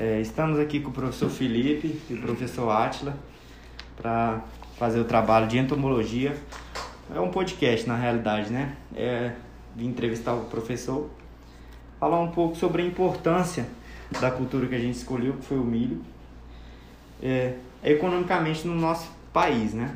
É, estamos aqui com o professor Felipe e o professor Atila para fazer o trabalho de entomologia. É um podcast na realidade, né? É, vim entrevistar o professor, falar um pouco sobre a importância da cultura que a gente escolheu, que foi o milho, é, economicamente no nosso país, né?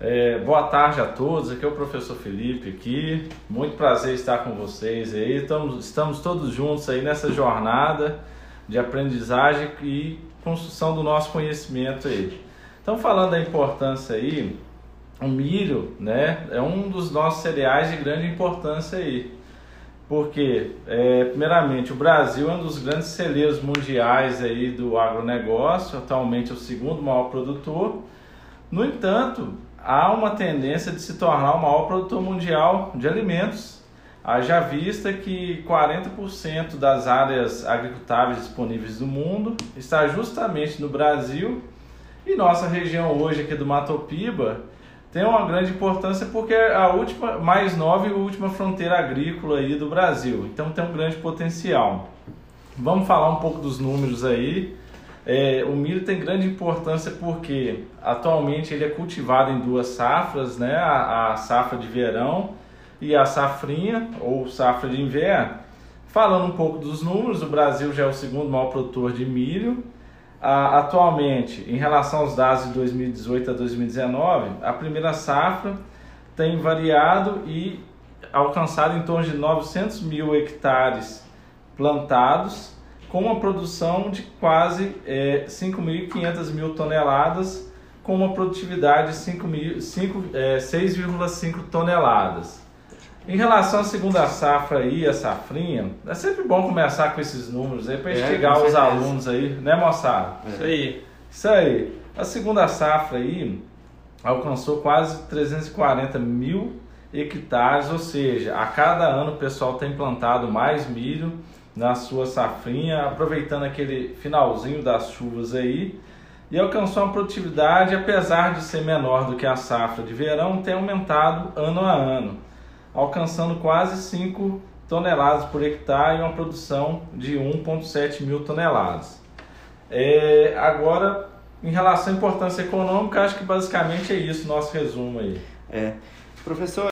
É, boa tarde a todos, aqui é o professor Felipe aqui, muito prazer estar com vocês aí, estamos, estamos todos juntos aí nessa jornada de aprendizagem e construção do nosso conhecimento aí. Então falando da importância aí, o milho né, é um dos nossos cereais de grande importância aí, porque é, primeiramente o Brasil é um dos grandes celeiros mundiais aí do agronegócio, atualmente é o segundo maior produtor, no entanto, há uma tendência de se tornar o maior produtor mundial de alimentos. Haja vista que 40% das áreas agricultáveis disponíveis do mundo está justamente no Brasil e nossa região hoje aqui do Mato Piba tem uma grande importância porque é a última, mais nova e última fronteira agrícola aí do Brasil. Então tem um grande potencial. Vamos falar um pouco dos números aí. É, o milho tem grande importância porque atualmente ele é cultivado em duas safras, né? A, a, safra de verão e a safrinha ou safra de inverno. Falando um pouco dos números, o Brasil já é o segundo maior produtor de milho. Atualmente, em relação aos dados de 2018 a 2019, a primeira safra tem variado e alcançado em torno de 900 mil hectares plantados com uma produção de quase é, 5.500 mil toneladas, com uma produtividade de 6,5 é, toneladas. Em relação à segunda safra aí, a safrinha, é sempre bom começar com esses números aí para é, instigar os alunos aí, né, moçada? É. Isso aí. Isso aí. A segunda safra aí alcançou quase 340 mil hectares, ou seja, a cada ano o pessoal tem plantado mais milho na sua safrinha, aproveitando aquele finalzinho das chuvas aí, e alcançou uma produtividade, apesar de ser menor do que a safra de verão, tem aumentado ano a ano, alcançando quase 5 toneladas por hectare e uma produção de 1,7 mil toneladas. É, agora, em relação à importância econômica, acho que basicamente é isso nosso resumo aí. É. Professor,